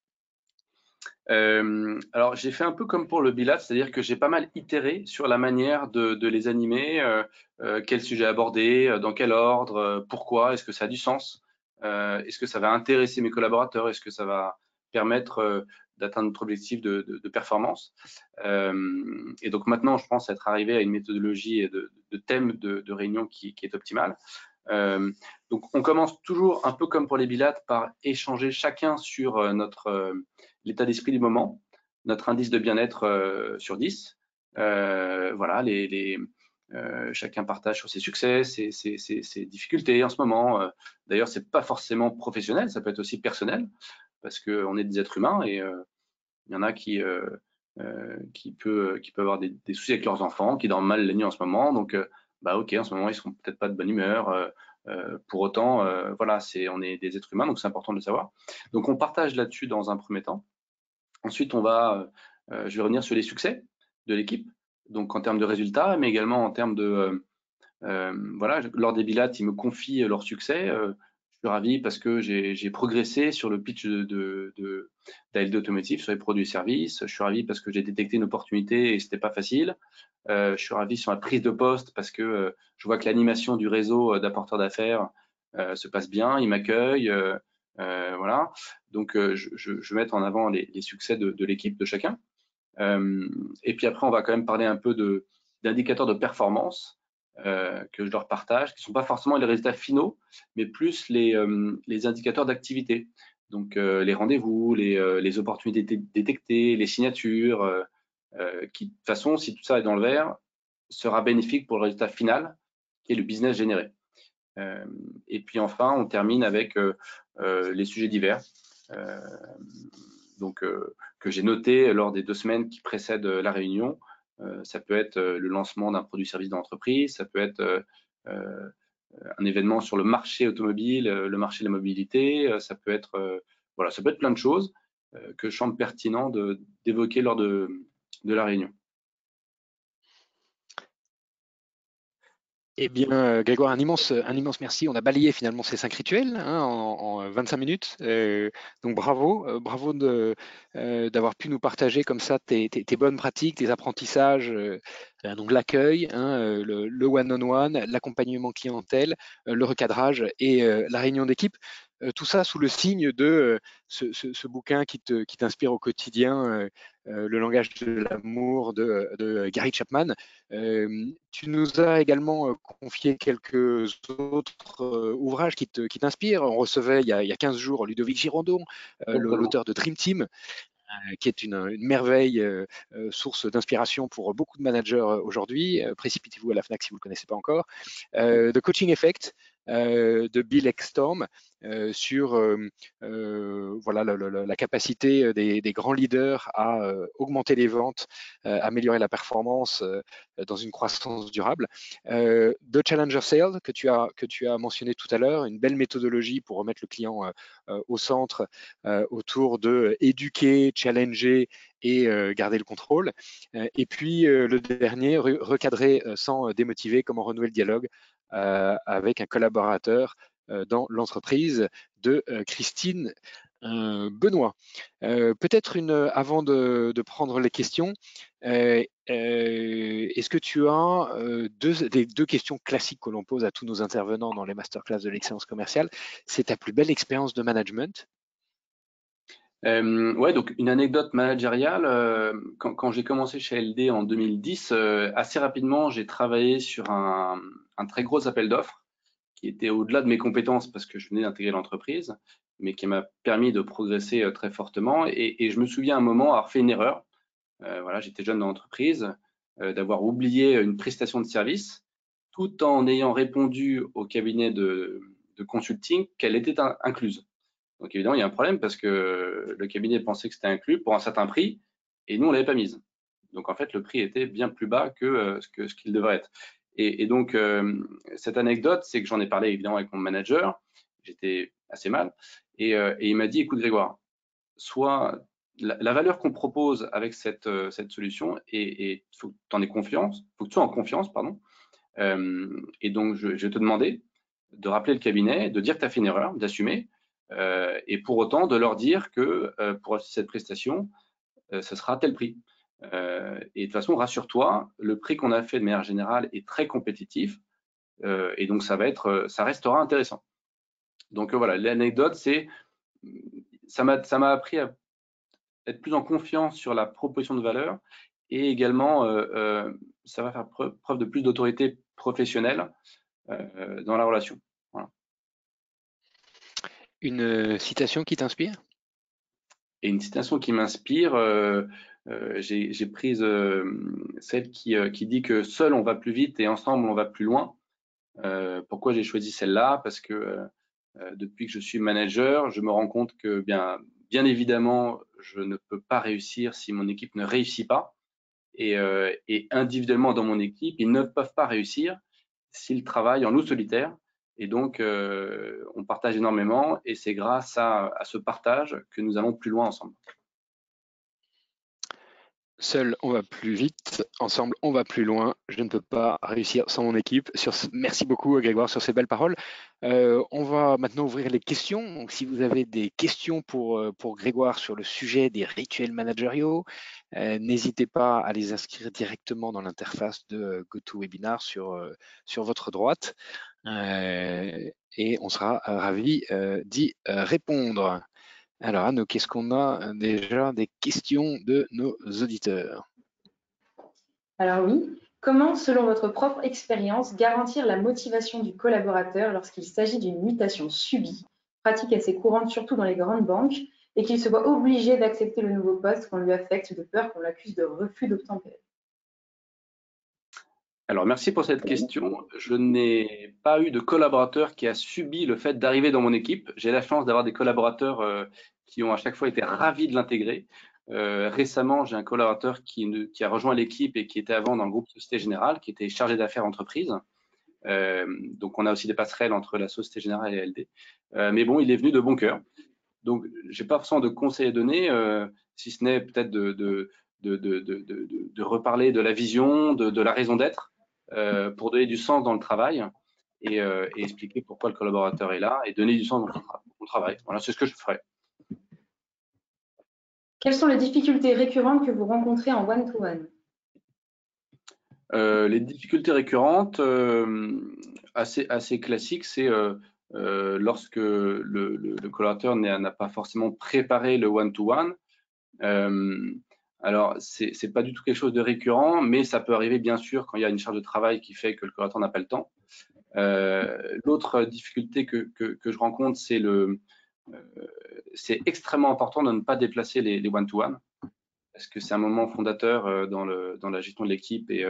Euh, alors, j'ai fait un peu comme pour le Bilat, c'est-à-dire que j'ai pas mal itéré sur la manière de, les animer, euh, euh, quel sujet aborder, dans quel ordre, pourquoi, est-ce que ça a du sens, est-ce que ça va intéresser mes collaborateurs, est-ce que ça va permettre d'atteindre notre objectif de, performance. et donc maintenant, je pense être arrivé à une méthodologie de, de thème de, réunion qui, est optimale. Donc on commence toujours un peu comme pour les bilates par échanger chacun sur notre l'état d'esprit du moment, notre indice de bien-être sur 10. voilà, chacun partage sur ses succès, ses, difficultés en ce moment. D'ailleurs, c'est pas forcément professionnel, ça peut être aussi personnel parce qu'on est des êtres humains et euh, il y en a qui, euh, euh, qui, peut, qui peuvent avoir des, soucis avec leurs enfants, qui dorment mal la nuit en ce moment. Donc, bah ok, en ce moment, ils seront peut-être pas de bonne humeur. Pour autant, voilà, c'est, on est des êtres humains, donc c'est important de le savoir. Donc, on partage là-dessus dans un premier temps. Ensuite, on va, je vais revenir sur les succès de l'équipe, donc en termes de résultats, mais également en termes de, voilà, lors des bilates, ils me confient leurs succès suis ravi parce que j'ai progressé sur le pitch de, de, d'ALD Automotive sur les produits et services. Je suis ravi parce que j'ai détecté une opportunité et c'était pas facile. Euh, je suis ravi sur la prise de poste parce que euh, je vois que l'animation du réseau euh, d'apporteurs d'affaires se passe bien, ils m'accueillent. voilà. Donc, je, je, je, vais mettre en avant les, les succès de, de l'équipe, de chacun. et puis après, on va quand même parler un peu d'indicateurs de performance. Euh, que je leur partage, qui ne sont pas forcément les résultats finaux, mais plus les, euh, indicateurs d'activité. Donc euh, les rendez-vous, les, les, opportunités détectées, les signatures, qui de toute façon, si tout ça est dans le vert, sera bénéfique pour le résultat final, qui est le business généré. et puis enfin, on termine avec les sujets divers. donc, que j'ai noté lors des deux semaines qui précèdent la réunion, ça peut être euh, le lancement d'un produit-service d'entreprise, ça peut être euh, un événement sur le marché automobile, le marché de la mobilité, ça peut être voilà, ça peut être plein de choses que je sens pertinent d'évoquer lors de, de la réunion. Eh bien, euh, Grégoire, un immense, un immense merci. On a balayé finalement ces cinq rituels hein, en, 25 minutes. Euh, donc bravo, euh, bravo d'avoir pu nous partager comme ça tes, bonnes pratiques, tes apprentissages, donc l'accueil, hein, le one-on-one, l'accompagnement clientèle, le recadrage et la réunion d'équipe. Euh, tout ça sous le signe de euh, ce, bouquin qui t'inspire qui au quotidien, euh, le langage de l'amour de, Gary Chapman. tu nous as également confié quelques autres ouvrages qui t'inspirent. On recevait il y, a, il y, a, 15 jours Ludovic Girondon, l'auteur de Dream Team, qui est une, merveille source d'inspiration pour beaucoup de managers aujourd'hui. Précipitez-vous à la FNAC si vous ne le connaissez pas encore. The Coaching Effect, de Bill Ekstorm euh, sur euh, voilà, la, capacité des, grands leaders à augmenter les ventes, améliorer la performance dans une croissance durable. The Challenger Sales que tu as, que tu as mentionné tout à l'heure, une belle méthodologie pour remettre le client au centre autour de éduquer, challenger et garder le contrôle. et puis le dernier, recadrer sans démotiver, comment renouer le dialogue euh, avec un collaborateur euh, dans l'entreprise de euh, Christine Benoît. Peut-être une, avant de, prendre les questions, est-ce que tu as deux, des, deux questions classiques que l'on pose à tous nos intervenants dans les masterclass de l'excellence commerciale? C'est ta plus belle expérience de management? Euh, ouais, donc une anecdote managériale. Euh, quand, quand j'ai commencé chez LD en 2010, euh, assez rapidement, j'ai travaillé sur un, un très gros appel d'offres qui était au-delà de mes compétences parce que je venais d'intégrer l'entreprise, mais qui m'a permis de progresser euh, très fortement. Et, et, je me souviens un moment avoir fait une erreur. Euh, voilà, j'étais jeune dans l'entreprise, d'avoir oublié une prestation de service, tout en ayant répondu au cabinet de, de consulting qu'elle était incluse. Donc évidemment, il y a un problème parce que le cabinet pensait que c'était inclus pour un certain prix et nous, on l'avait pas mise. Donc en fait, le prix était bien plus bas que euh, ce qu'il devrait être. Et, donc, euh, cette anecdote, c'est que j'en ai parlé évidemment avec mon manager, j'étais assez mal, et, euh, il m'a dit, écoute Grégoire, soit la, valeur qu'on propose avec cette, solution, et il faut que tu en aies confiance, faut que tu sois en confiance, pardon, et donc je, je vais te demander de rappeler le cabinet, de dire que tu as fait une erreur, d'assumer, et pour autant de leur dire que euh, pour cette prestation, euh, ce sera tel prix. et de toute façon, rassure-toi, le prix qu'on a fait de manière générale est très compétitif, et donc ça va être, ça restera intéressant. Donc voilà, l'anecdote, c'est ça m'a ça m'a appris à être plus en confiance sur la proposition de valeur et également, ça va faire preuve, de plus d'autorité professionnelle dans la relation. Une citation qui t'inspire? Et une citation qui m'inspire, j'ai prise celle qui, dit que seul on va plus vite et ensemble on va plus loin. pourquoi j'ai choisi celle-là? Parce que depuis que je suis manager, je me rends compte que bien, évidemment, je ne peux pas réussir si mon équipe ne réussit pas. Euh, et, individuellement dans mon équipe, ils ne peuvent pas réussir s'ils travaillent en loup solitaire. Et donc, euh, on partage énormément et c'est grâce à, ce partage que nous allons plus loin ensemble. Seul, on va plus vite. Ensemble, on va plus loin. Je ne peux pas réussir sans mon équipe. Merci beaucoup, Grégoire, sur ces belles paroles. Euh, on va maintenant ouvrir les questions. Si vous avez des questions pour, euh, pour Grégoire sur le sujet des rituels managériaux, euh, n'hésitez pas à les inscrire directement dans l'interface de GoToWebinar sur, sur votre droite. et on sera ravi d'y répondre. Alors, Anne, qu'est-ce qu'on a euh, déjà des questions de nos auditeurs? Alors oui, comment, selon votre propre expérience, garantir la motivation du collaborateur lorsqu'il s'agit d'une mutation subie, pratique assez courante surtout dans les grandes banques, et qu'il se voit obligé d'accepter le nouveau poste qu'on lui affecte de peur qu'on l'accuse de refus d'obtempérer alors, merci pour cette question. Je n'ai pas eu de collaborateur qui a subi le fait d'arriver dans mon équipe. J'ai la chance d'avoir des collaborateurs euh, qui ont à chaque fois été ravis de l'intégrer. Euh, récemment, j'ai un collaborateur qui, qui a rejoint l'équipe et qui était avant dans le groupe Société Générale, qui était chargé d'affaires entreprise. Euh, donc, on a aussi des passerelles entre la Société Générale et LD. mais bon, il est venu de bon cœur. Donc, j'ai pas forcément de conseils à donner, si ce n'est peut-être de, de, de, de, reparler de la vision, de, la raison d'être. Euh, pour donner du sens dans le travail euh, et, expliquer pourquoi le collaborateur est là et donner du sens dans le travail. Voilà, c'est ce que je ferai. Quelles sont les difficultés récurrentes que vous rencontrez en one-to-one? Euh, Les difficultés récurrentes, assez, assez classiques, c'est lorsque le, collaborateur n'a pas forcément préparé le one-to-one. Alors, c'est n'est pas du tout quelque chose de récurrent, mais ça peut arriver bien sûr quand il y a une charge de travail qui fait que le collaborateur n'a pas le temps. Euh, l'autre difficulté que, je rencontre, c'est le, euh, c'est extrêmement important de ne pas déplacer les one-to-one, parce que c'est un moment fondateur euh, dans, le, dans la gestion de l'équipe et,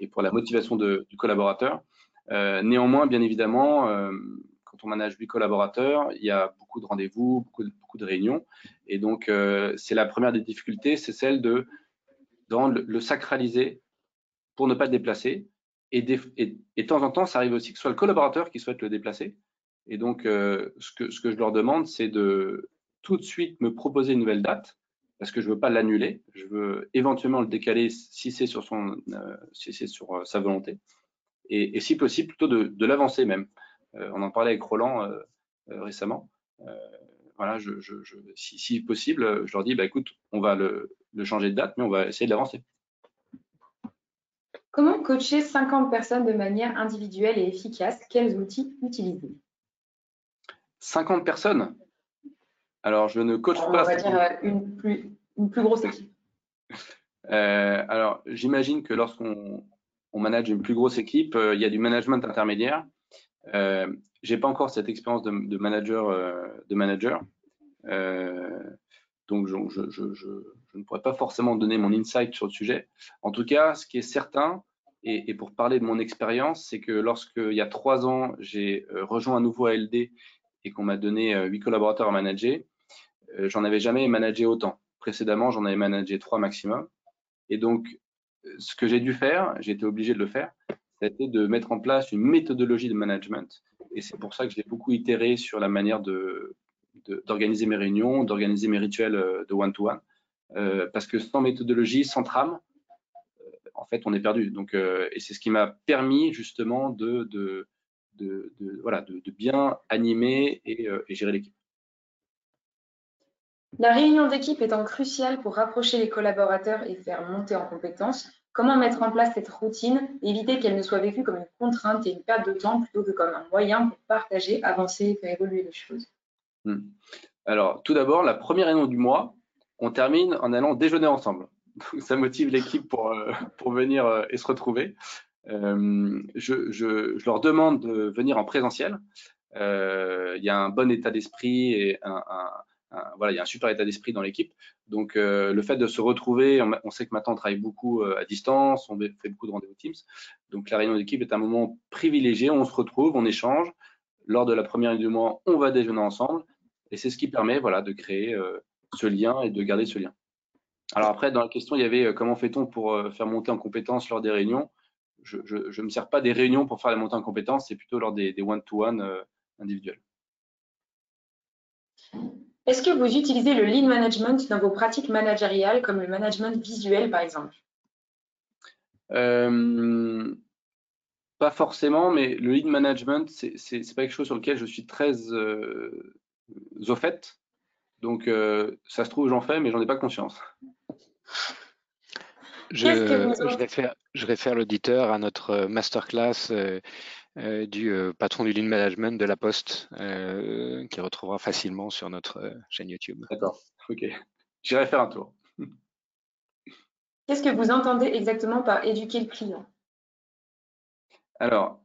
et, pour la motivation du collaborateur. néanmoins, bien évidemment, on manage huit collaborateurs, il y a beaucoup de rendez-vous, beaucoup de, réunions. Et donc, euh, c'est la première des difficultés, c'est celle de le, sacraliser pour ne pas le déplacer. Et, de temps en temps, ça arrive aussi que ce soit le collaborateur qui souhaite le déplacer. Et donc, euh, ce, que, je leur demande, c'est de tout de suite me proposer une nouvelle date parce que je veux pas l'annuler. Je veux éventuellement le décaler si c'est sur son, euh, sur sa volonté. Et, si possible, plutôt de l'avancer même. Euh, on en parlait avec Roland euh, euh, récemment. voilà, je, si, possible, je leur dis, bah, écoute, on va le, changer de date, mais on va essayer de l'avancer. Comment coacher 50 personnes de manière individuelle et efficace? Quels outils utiliser? 50 personnes? Alors, je ne coach pas. On va dire une plus, grosse équipe. *laughs* alors, j'imagine que lorsqu'on manage une plus grosse équipe, il y a du management intermédiaire. Euh, j'ai pas encore cette expérience de, manager, euh, de manager. Euh, donc je, ne pourrais pas forcément donner mon insight sur le sujet. En tout cas, ce qui est certain, et, pour parler de mon expérience, c'est que lorsqu'il y a trois ans, j'ai rejoint un nouveau ALD et qu'on m'a donné huit collaborateurs à manager, j'en avais jamais managé autant. Précédemment, j'en avais managé trois maximum. Et donc, ce que j'ai dû faire, j'ai été obligé de le faire, c'était de mettre en place une méthodologie de management. Et c'est pour ça que j'ai beaucoup itéré sur la manière d'organiser mes réunions, d'organiser mes rituels euh, de one-to-one. Euh, parce que sans méthodologie, sans trame, euh, en fait, on est perdu. Donc, et c'est ce qui m'a permis justement de, de, de, voilà, de, bien animer et gérer l'équipe. La réunion d'équipe étant cruciale pour rapprocher les collaborateurs et faire monter en compétences, Comment mettre en place cette routine, éviter qu'elle ne soit vécue comme une contrainte et une perte de temps plutôt que comme un moyen pour partager, avancer et faire évoluer les choses? Hmm. Alors, tout d'abord, la première réunion du mois, on termine en allant déjeuner ensemble. ça motive l'équipe pour, pour venir et se retrouver. Je, je, je, leur demande de venir en présentiel. Il y a un bon état d'esprit et un, un, voilà, il y a un super état d'esprit dans l'équipe. Donc, euh, le fait de se retrouver, on, sait que maintenant on travaille beaucoup euh, à distance, on fait beaucoup de rendez-vous Teams. Donc, la réunion d'équipe est un moment privilégié. On se retrouve, on échange. Lors de la première du mois, on va déjeuner ensemble. Et c'est ce qui permet voilà, de créer euh, ce lien et de garder ce lien. Alors après, dans la question, il y avait comment fait-on pour faire monter en compétences lors des réunions? Je ne me sers pas des réunions pour faire la montée en compétences, c'est plutôt lors des one-to-one -one, individuels. Est-ce que vous utilisez le lean management dans vos pratiques managériales, comme le management visuel, par exemple? Euh, Pas forcément, mais le lean management, c'est pas quelque chose sur lequel je suis très euh, au fait. Donc, euh, ça se trouve, j'en fais, mais j'en ai pas conscience. Je, je, réfère, je réfère l'auditeur à notre masterclass euh, du euh, patron du lean management de la Poste, euh, qui retrouvera facilement sur notre chaîne YouTube. D'accord, ok. J'irai faire un tour. Qu'est-ce que vous entendez exactement par éduquer le client? Alors,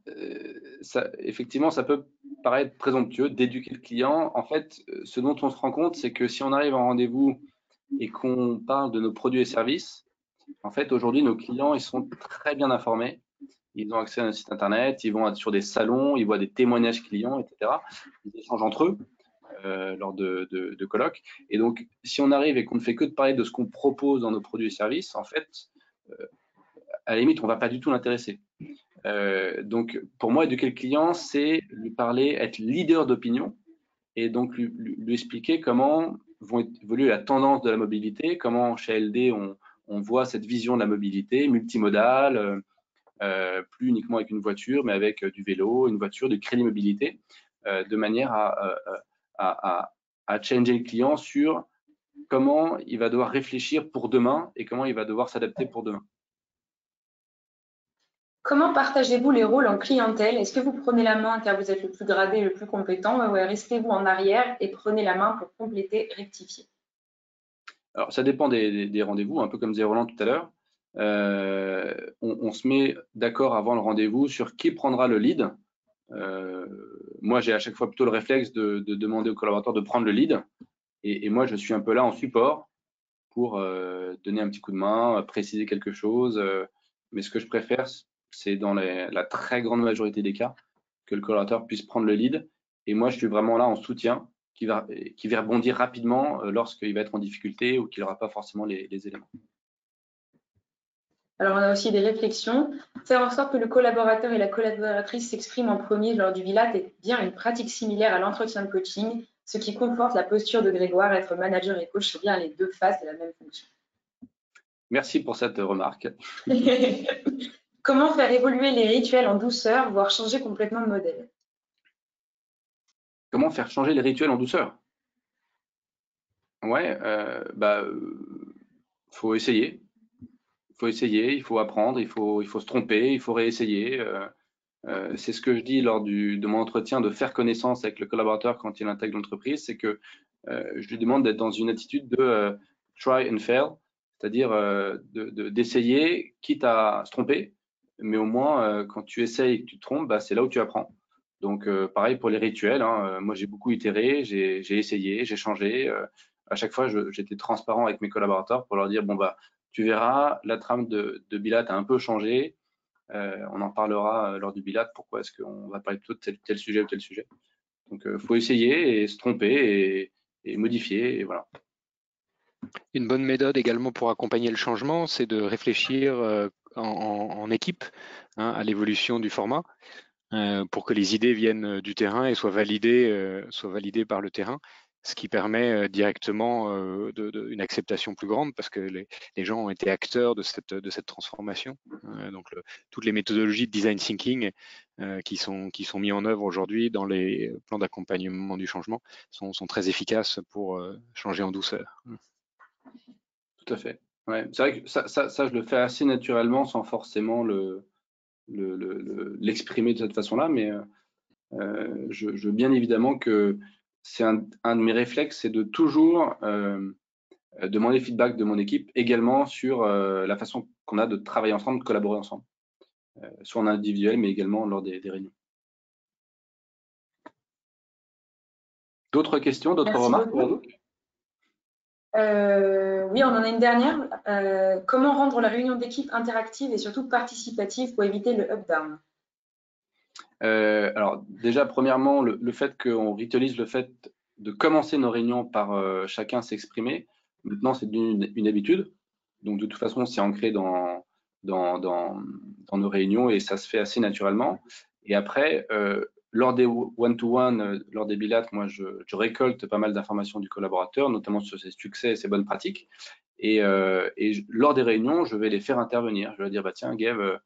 ça, effectivement, ça peut paraître présomptueux d'éduquer le client. En fait, ce dont on se rend compte, c'est que si on arrive en rendez-vous et qu'on parle de nos produits et services, en fait, aujourd'hui, nos clients, ils sont très bien informés ils ont accès à un site internet, ils vont sur des salons, ils voient des témoignages clients, etc. Ils échangent entre eux euh, lors de, colloques. Et donc, si on arrive et qu'on ne fait que de parler de ce qu'on propose dans nos produits et services, en fait, euh, à la limite, on ne va pas du tout l'intéresser. Euh, donc, pour moi, éduquer le client, c'est lui parler, être leader d'opinion et donc lui, expliquer comment vont évoluer la tendance de la mobilité, comment chez LD on, voit cette vision de la mobilité multimodale, plus uniquement avec une voiture, mais avec euh, du vélo, une voiture, du crédit mobilité, euh, de manière à, à, à, changer le client sur comment il va devoir réfléchir pour demain et comment il va devoir s'adapter pour demain. Comment partagez-vous les rôles en clientèle? Est-ce que vous prenez la main car vous êtes le plus gradé, le plus compétent ou restez-vous en arrière et prenez la main pour compléter, rectifier? Alors, ça dépend des, des rendez-vous, un peu comme disait Roland tout à l'heure. Euh, on, se met d'accord avant le rendez-vous sur qui prendra le lead. Euh, moi, j'ai à chaque fois plutôt le réflexe de, demander au collaborateur de prendre le lead. Et, moi, je suis un peu là en support pour euh, donner un petit coup de main, préciser quelque chose. mais ce que je préfère, c'est dans la très grande majorité des cas que le collaborateur puisse prendre le lead. Et moi, je suis vraiment là en soutien qui va, qui va rebondir rapidement lorsqu'il va être en difficulté ou qu'il n'aura pas forcément les éléments. Alors, on a aussi des réflexions. Faire en sorte que le collaborateur et la collaboratrice s'expriment en premier lors du VILAT est bien une pratique similaire à l'entretien de coaching, ce qui conforte la posture de Grégoire. Être manager et coach, c'est bien les deux faces de la même fonction. Merci pour cette remarque. *laughs* Comment faire évoluer les rituels en douceur, voire changer complètement de modèle? Comment faire changer les rituels en douceur? Ouais, euh, bah, euh, faut essayer faut essayer, il faut apprendre, il faut, il faut se tromper, il faut réessayer. Euh, euh, c'est ce que je dis lors de mon entretien de faire connaissance avec le collaborateur quand il intègre l'entreprise, c'est que euh, je lui demande d'être dans une attitude de try and fail, c'est-à-dire d'essayer, de, quitte à se tromper, mais au moins quand tu essayes et que tu te trompes, bah, c'est là où tu apprends. Donc pareil pour les rituels, hein, moi j'ai beaucoup itéré, j'ai essayé, j'ai changé. à chaque fois, j'étais transparent avec mes collaborateurs pour leur dire bon bah tu verras, la trame de, Bilat a un peu changé. Euh, on en parlera euh, lors du Bilat, pourquoi est-ce qu'on va parler de tel, sujet ou tel sujet. Donc, il euh, faut essayer et se tromper et, modifier, voilà. Une bonne méthode également pour accompagner le changement, c'est de réfléchir en, équipe hein, à l'évolution du format pour que les idées viennent du terrain et soient validées par le terrain ce qui permet euh, directement euh, une acceptation plus grande parce que les, gens ont été acteurs de cette, de cette transformation. Euh, donc, toutes les méthodologies de design thinking qui, sont, qui sont mis en œuvre aujourd'hui dans les plans d'accompagnement du changement sont, sont, très efficaces pour changer en douceur. Tout à fait. Ouais. C'est vrai que ça, ça, je le fais assez naturellement sans forcément le, l'exprimer le, de cette façon-là, mais je, je, veux bien évidemment que c'est un, de mes réflexes, c'est de toujours euh, demander feedback de mon équipe également sur la façon qu'on a de travailler ensemble, de collaborer ensemble, soit en individuel, mais également lors des, réunions. D'autres questions, d'autres remarques euh, oui, on en a une dernière. Euh, comment rendre la réunion d'équipe interactive et surtout participative pour éviter le up-down? Euh, Alors déjà, premièrement, le, fait qu'on ritualise le fait de commencer nos réunions par chacun s'exprimer, maintenant c'est une, habitude. Donc de toute façon, c'est ancré dans, dans, nos réunions et ça se fait assez naturellement. Et après, lors des one-to-one, euh, lors des bilats, moi, je, récolte pas mal d'informations du collaborateur, notamment sur ses succès et ses bonnes pratiques. Et, euh, lors des réunions, je vais les faire intervenir. Je vais dire, bah, tiens, Gav, euh,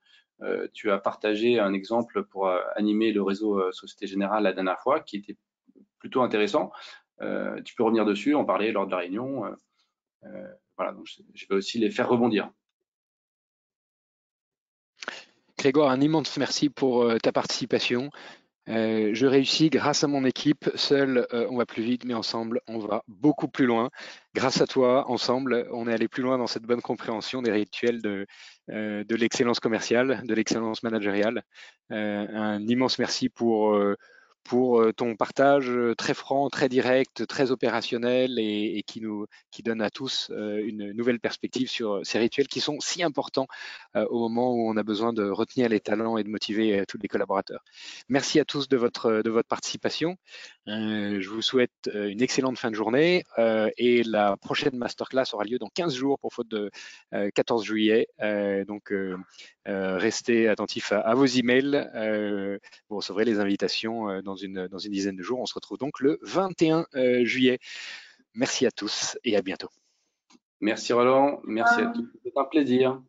tu as partagé un exemple pour animer le réseau Société Générale la dernière fois, qui était plutôt intéressant. tu peux revenir dessus, en parler lors de la réunion. voilà, donc je vais aussi les faire rebondir. Grégoire, un immense merci pour ta participation. Euh, je réussis grâce à mon équipe. Seul, euh, on va plus vite, mais ensemble, on va beaucoup plus loin. Grâce à toi, ensemble, on est allé plus loin dans cette bonne compréhension des rituels de, euh, de l'excellence commerciale, de l'excellence managériale. un immense merci pour pour euh, ton partage euh, très franc, très direct, très opérationnel et, qui nous qui donne à tous euh, une nouvelle perspective sur ces rituels qui sont si importants au moment où on a besoin de retenir les talents et de motiver tous les collaborateurs. Merci à tous de votre de votre participation. je vous souhaite une excellente fin de journée et la prochaine masterclass aura lieu dans 15 jours pour faute de 14 juillet. donc restez attentifs à, à vos emails. vous recevrez les invitations dans une, dans une dizaine de jours. On se retrouve donc le 21 euh, juillet. Merci à tous et à bientôt. Merci Roland, merci à tous. C'est un plaisir.